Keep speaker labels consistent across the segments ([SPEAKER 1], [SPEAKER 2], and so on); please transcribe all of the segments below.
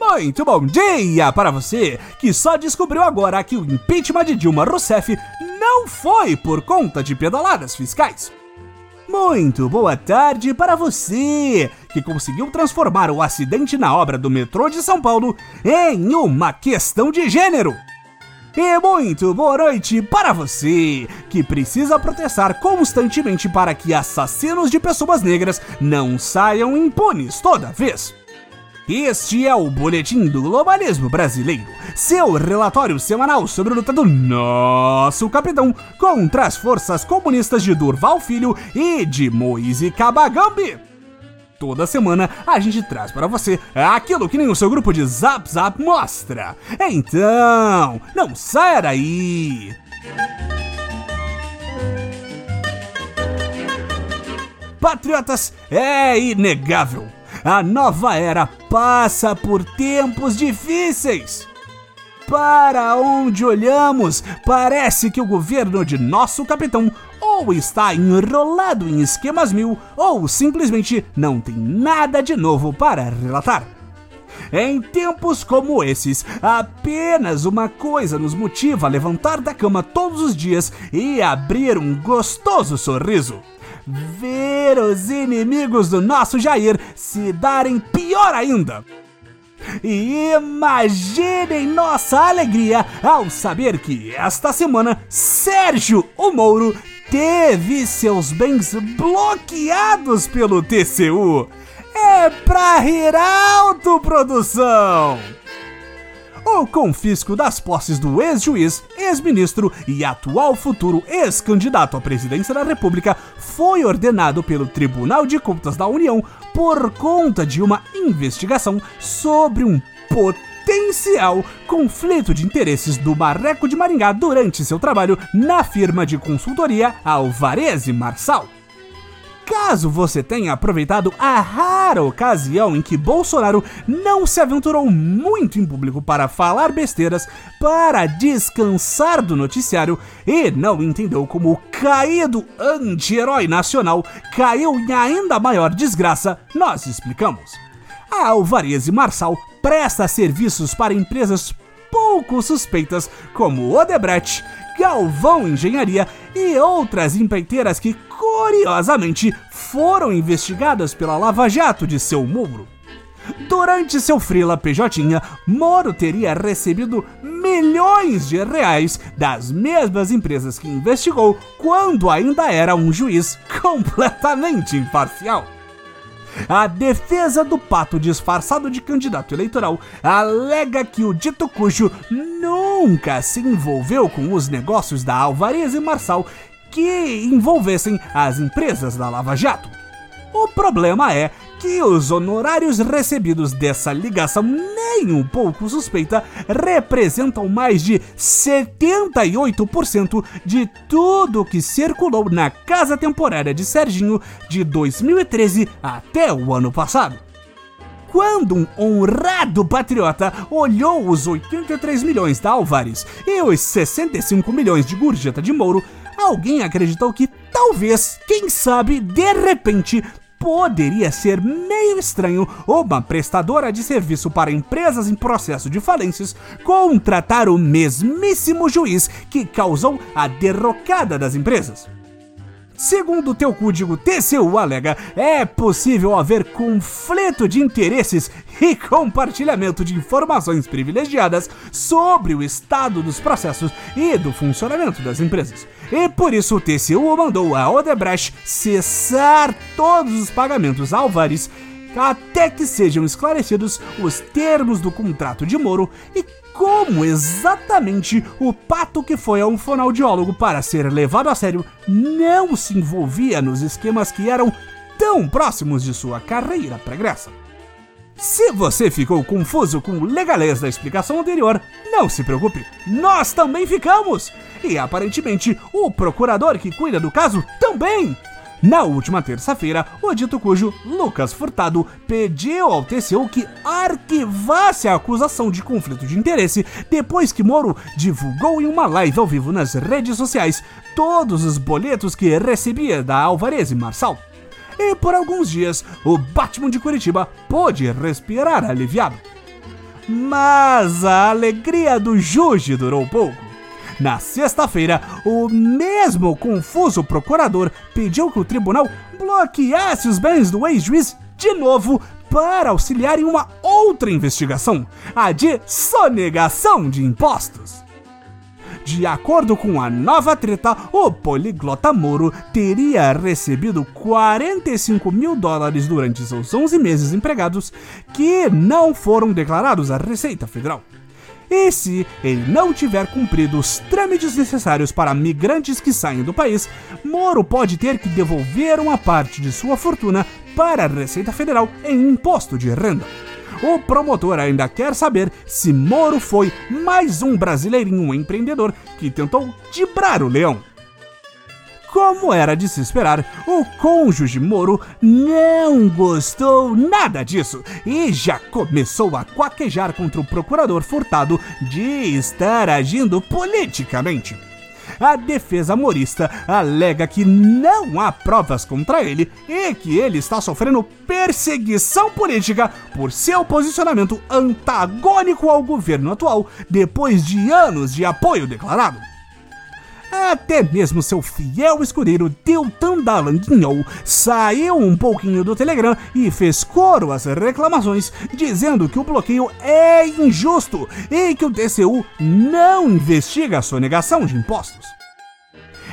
[SPEAKER 1] Muito bom dia para você que só descobriu agora que o impeachment de Dilma Rousseff não foi por conta de pedaladas fiscais. Muito boa tarde para você que conseguiu transformar o acidente na obra do metrô de São Paulo em uma questão de gênero. E muito boa noite para você que precisa protestar constantemente para que assassinos de pessoas negras não saiam impunes toda vez. Este é o Boletim do Globalismo Brasileiro, seu relatório semanal sobre a luta do nosso capitão contra as forças comunistas de Durval Filho e de Moise Kabagambi. Toda semana a gente traz para você aquilo que nem o seu grupo de Zap Zap mostra. Então, não saia daí! Patriotas, é inegável a nova era passa por tempos difíceis. Para onde olhamos, parece que o governo de nosso capitão ou está enrolado em esquemas mil ou simplesmente não tem nada de novo para relatar. Em tempos como esses, apenas uma coisa nos motiva a levantar da cama todos os dias e abrir um gostoso sorriso ver os inimigos do nosso Jair se darem pior ainda. E imaginem nossa alegria ao saber que esta semana Sérgio o Mouro teve seus bens bloqueados pelo TCU. É pra rir alto, produção! O confisco das posses do ex-juiz, ex-ministro e atual futuro ex-candidato à presidência da República foi ordenado pelo Tribunal de Contas da União por conta de uma investigação sobre um potencial conflito de interesses do Marreco de Maringá durante seu trabalho na firma de consultoria Alvarez e Marçal. Caso você tenha aproveitado a rara ocasião em que Bolsonaro não se aventurou muito em público para falar besteiras, para descansar do noticiário e não entendeu como o caído anti-herói nacional caiu em ainda maior desgraça, nós explicamos. A Alvarez e Marçal presta serviços para empresas pouco suspeitas como Odebrecht, Galvão Engenharia e outras empreiteiras que curiosamente, foram investigadas pela Lava Jato de seu Moro. Durante seu frila PJ, Moro teria recebido milhões de reais das mesmas empresas que investigou quando ainda era um juiz completamente imparcial. A defesa do pato disfarçado de candidato eleitoral alega que o dito cujo nunca se envolveu com os negócios da Alvarez e Marçal que envolvessem as empresas da Lava Jato. O problema é que os honorários recebidos dessa ligação, nem um pouco suspeita, representam mais de 78% de tudo que circulou na casa temporária de Serginho de 2013 até o ano passado. Quando um honrado patriota olhou os 83 milhões da Álvares e os 65 milhões de Gurjeta de Mouro, alguém acreditou que talvez, quem sabe, de repente, poderia ser meio estranho uma prestadora de serviço para empresas em processo de falências contratar o mesmíssimo juiz que causou a derrocada das empresas. Segundo o teu código TCU alega, é possível haver conflito de interesses e compartilhamento de informações privilegiadas sobre o estado dos processos e do funcionamento das empresas. E por isso o TCU mandou a Odebrecht cessar todos os pagamentos a Alvares até que sejam esclarecidos os termos do contrato de Moro e como exatamente o pato que foi a um fonoaudiólogo para ser levado a sério não se envolvia nos esquemas que eram tão próximos de sua carreira pregressa. Se você ficou confuso com o legalês da explicação anterior, não se preocupe, nós também ficamos! E aparentemente o procurador que cuida do caso também! Na última terça-feira, o dito cujo Lucas Furtado pediu ao TCU que arquivasse a acusação de conflito de interesse depois que Moro divulgou em uma live ao vivo nas redes sociais todos os boletos que recebia da Alvarez e Marçal. E por alguns dias, o Batman de Curitiba pôde respirar aliviado. Mas a alegria do Juge durou pouco. Na sexta-feira, o mesmo confuso procurador pediu que o tribunal bloqueasse os bens do ex-juiz de novo para auxiliar em uma outra investigação, a de sonegação de impostos. De acordo com a nova treta, o poliglota Moro teria recebido 45 mil dólares durante seus 11 meses empregados que não foram declarados à Receita Federal. E se ele não tiver cumprido os trâmites necessários para migrantes que saem do país, Moro pode ter que devolver uma parte de sua fortuna para a Receita Federal em imposto de renda. O promotor ainda quer saber se Moro foi mais um brasileirinho empreendedor que tentou dibrar o leão. Como era de se esperar, o cônjuge Moro não gostou nada disso e já começou a quaquejar contra o procurador Furtado de estar agindo politicamente. A defesa morista alega que não há provas contra ele e que ele está sofrendo perseguição política por seu posicionamento antagônico ao governo atual depois de anos de apoio declarado. Até mesmo seu fiel escudeiro Deltan Dallagnol saiu um pouquinho do Telegram e fez coro às reclamações, dizendo que o bloqueio é injusto e que o TCU não investiga a sonegação de impostos.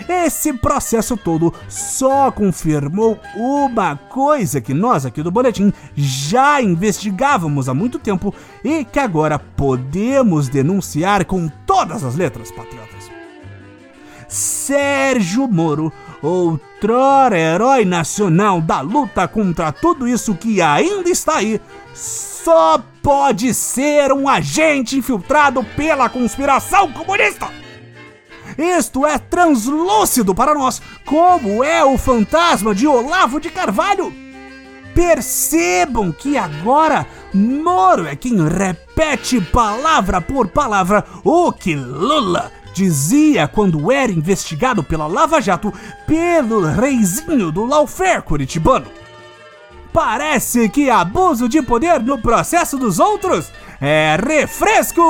[SPEAKER 1] Esse processo todo só confirmou uma coisa que nós aqui do Boletim já investigávamos há muito tempo e que agora podemos denunciar com todas as letras, patriotas. Sérgio Moro, outrora herói nacional da luta contra tudo isso que ainda está aí, só pode ser um agente infiltrado pela conspiração comunista. Isto é translúcido para nós, como é o fantasma de Olavo de Carvalho. Percebam que agora Moro é quem repete palavra por palavra o que Lula dizia quando era investigado pela Lava Jato pelo reizinho do lawfare curitibano. Parece que abuso de poder no processo dos outros é refresco!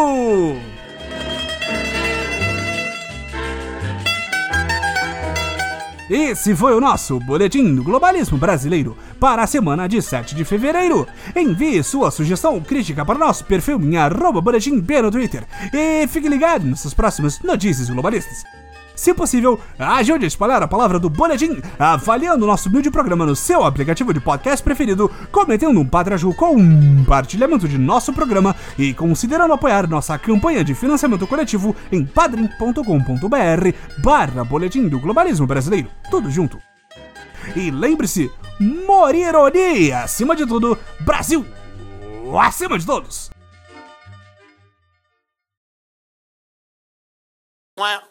[SPEAKER 1] Esse foi o nosso Boletim do Globalismo Brasileiro para a semana de 7 de fevereiro. Envie sua sugestão crítica para o nosso perfil em arroba boletim no Twitter e fique ligado nessas próximas notícias globalistas. Se possível, ajude a espalhar a palavra do Boletim, avaliando o nosso humilde programa no seu aplicativo de podcast preferido, cometendo um patraju com compartilhamento de nosso programa e considerando apoiar nossa campanha de financiamento coletivo em padrim.com.br barra Boletim do Globalismo Brasileiro. Tudo junto. E lembre-se, Morironia acima de tudo, Brasil acima de todos!